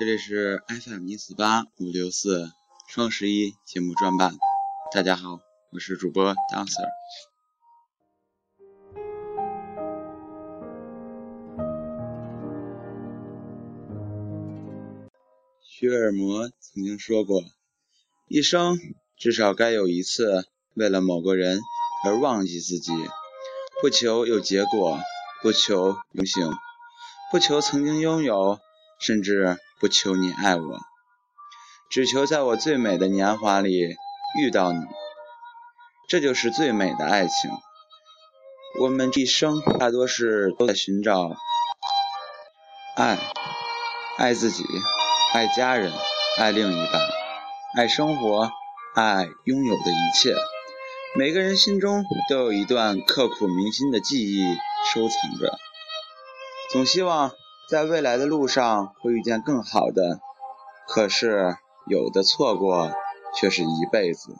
这里是 FM 一四八五六四双十一节目专版。大家好，我是主播 Dancer。徐尔摩曾经说过：“一生至少该有一次为了某个人而忘记自己，不求有结果，不求永幸，不求曾经拥有，甚至不求你爱我，只求在我最美的年华里遇到你。这就是最美的爱情。我们一生大多是都在寻找爱，爱自己。”爱家人，爱另一半，爱生活，爱拥有的一切。每个人心中都有一段刻骨铭心的记忆收藏着，总希望在未来的路上会遇见更好的。可是有的错过却是一辈子，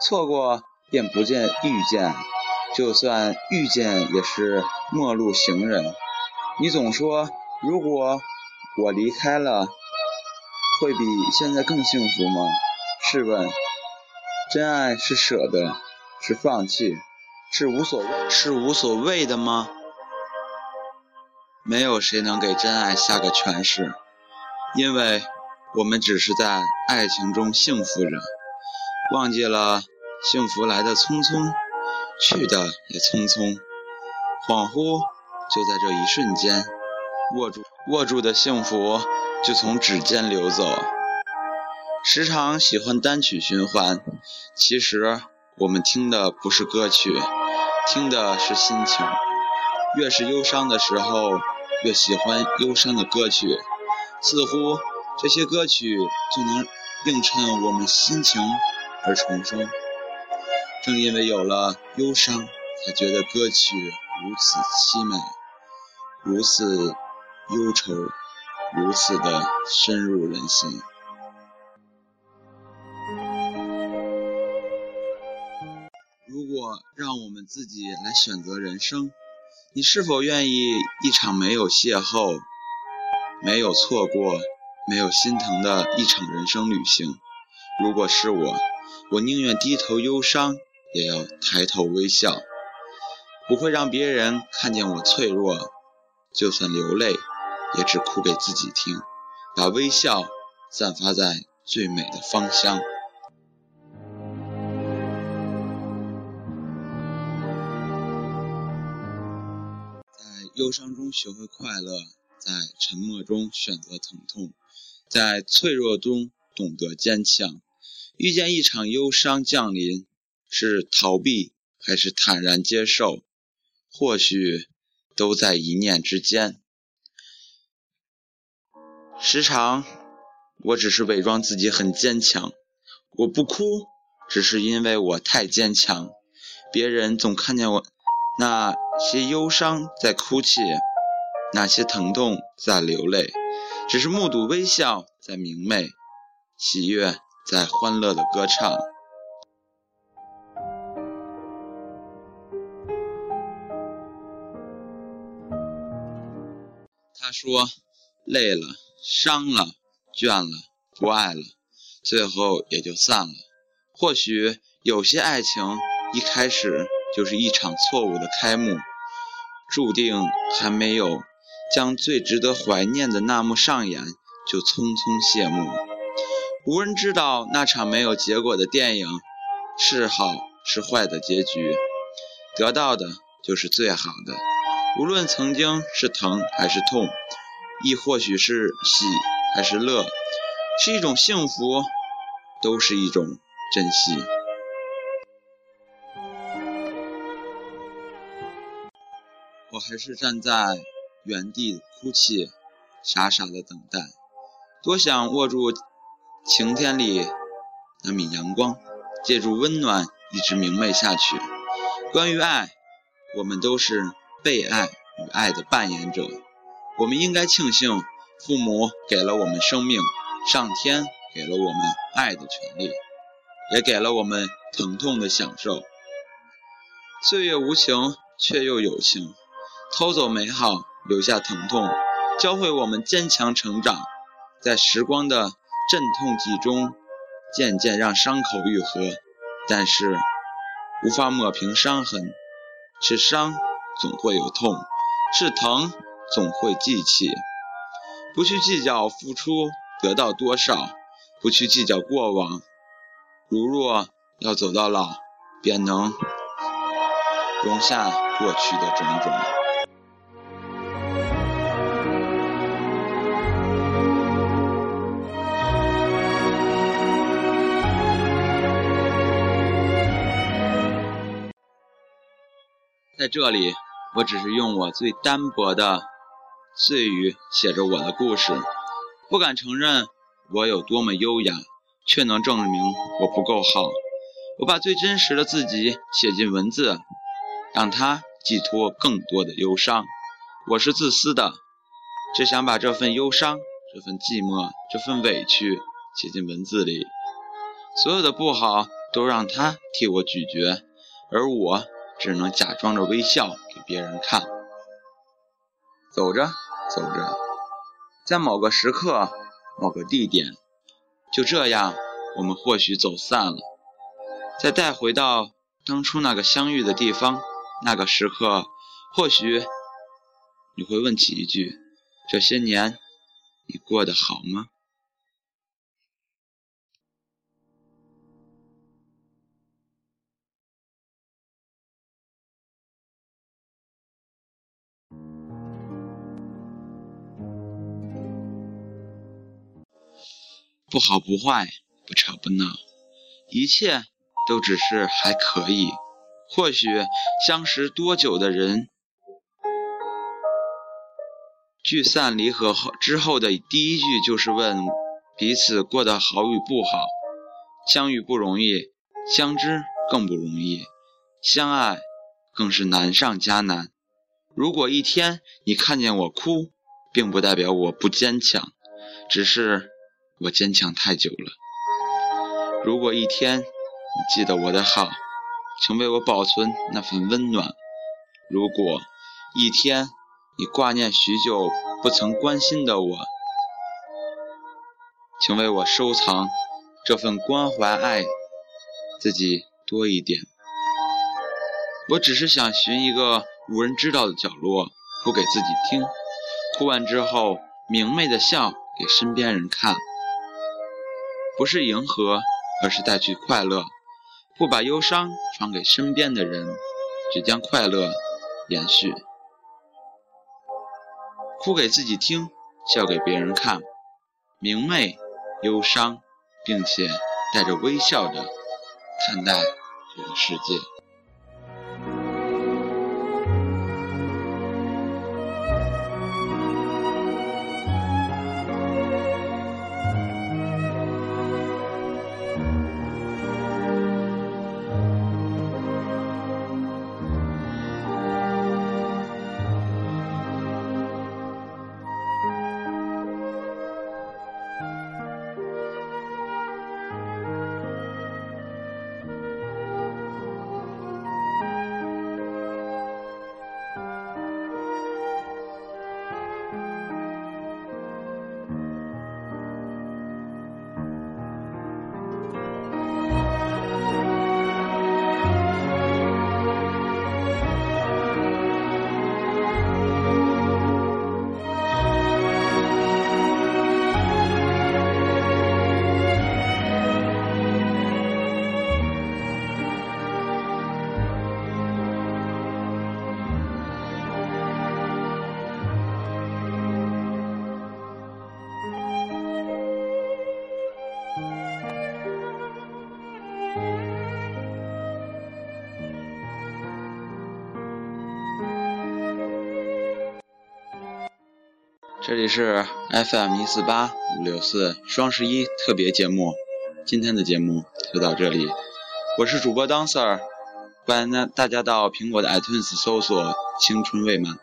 错过便不见遇见，就算遇见也是陌路行人。你总说，如果我离开了。会比现在更幸福吗？试问，真爱是舍得，是放弃，是无所谓，是无所谓的吗？没有谁能给真爱下个诠释，因为我们只是在爱情中幸福着，忘记了幸福来的匆匆，去的也匆匆，恍惚就在这一瞬间，握住握住的幸福。就从指尖流走。时常喜欢单曲循环，其实我们听的不是歌曲，听的是心情。越是忧伤的时候，越喜欢忧伤的歌曲，似乎这些歌曲就能映衬我们心情而重生。正因为有了忧伤，才觉得歌曲如此凄美，如此忧愁。如此的深入人心。如果让我们自己来选择人生，你是否愿意一场没有邂逅、没有错过、没有心疼的一场人生旅行？如果是我，我宁愿低头忧伤，也要抬头微笑，不会让别人看见我脆弱，就算流泪。也只哭给自己听，把微笑散发在最美的芳香。忧伤中学会快乐，在沉默中选择疼痛，在脆弱中懂得坚强。遇见一场忧伤降临，是逃避还是坦然接受？或许都在一念之间。时常，我只是伪装自己很坚强。我不哭，只是因为我太坚强。别人总看见我那些忧伤在哭泣，那些疼痛在流泪，只是目睹微笑在明媚，喜悦在欢乐的歌唱。他说：“累了。”伤了，倦了，不爱了，最后也就散了。或许有些爱情一开始就是一场错误的开幕，注定还没有将最值得怀念的那幕上演，就匆匆谢幕。无人知道那场没有结果的电影是好是坏的结局，得到的就是最好的，无论曾经是疼还是痛。亦或许是喜还是乐，是一种幸福，都是一种珍惜。还是站在原地哭泣，傻傻的等待，多想握住晴天里那米阳光，借助温暖一直明媚下去。关于爱，我们都是被爱与爱的扮演者。我们应该庆幸，父母给了我们生命，上天给了我们爱的权利，也给了我们疼痛的享受。岁月无情，却又有情，偷走美好，留下疼痛，教会我们坚强成长。在时光的阵痛剂中，渐渐让伤口愈合，但是无法抹平伤痕。是伤总会有痛，是疼总会记起。不去计较付出得到多少，不去计较过往。如若要走到老，便能容下过去的种种。在这里，我只是用我最单薄的碎语写着我的故事，不敢承认我有多么优雅，却能证明我不够好。我把最真实的自己写进文字，让它寄托更多的忧伤。我是自私的，只想把这份忧伤、这份寂寞、这份委屈写进文字里，所有的不好都让它替我咀嚼，而我。只能假装着微笑给别人看。走着走着，在某个时刻、某个地点，就这样，我们或许走散了。再带回到当初那个相遇的地方，那个时刻，或许你会问起一句：这些年，你过得好吗？不好不坏，不吵不闹，一切都只是还可以。或许相识多久的人，聚散离合后之后的第一句就是问彼此过得好与不好。相遇不容易，相知更不容易，相爱更是难上加难。如果一天你看见我哭，并不代表我不坚强，只是。我坚强太久了。如果一天你记得我的好，请为我保存那份温暖；如果一天你挂念许久不曾关心的我，请为我收藏这份关怀爱自己多一点。我只是想寻一个无人知道的角落，哭给自己听，哭完之后明媚的笑给身边人看。不是迎合，而是带去快乐。不把忧伤传给身边的人，只将快乐延续。哭给自己听，笑给别人看，明媚忧伤，并且带着微笑的看待这个世界。这里是 FM 一四八五六四双十一特别节目，今天的节目就到这里，我是主播 Dancer，欢迎大家到苹果的 iTunes 搜索“青春未满”。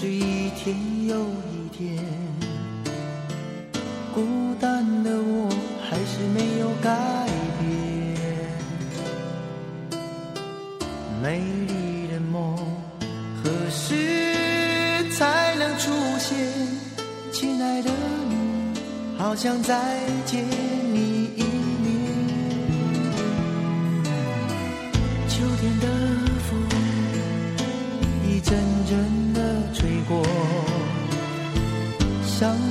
是一天又一天，孤单的我还是没有改变。美丽的梦何时才能出现？亲爱的你，好想再见你一面。秋天的风一阵阵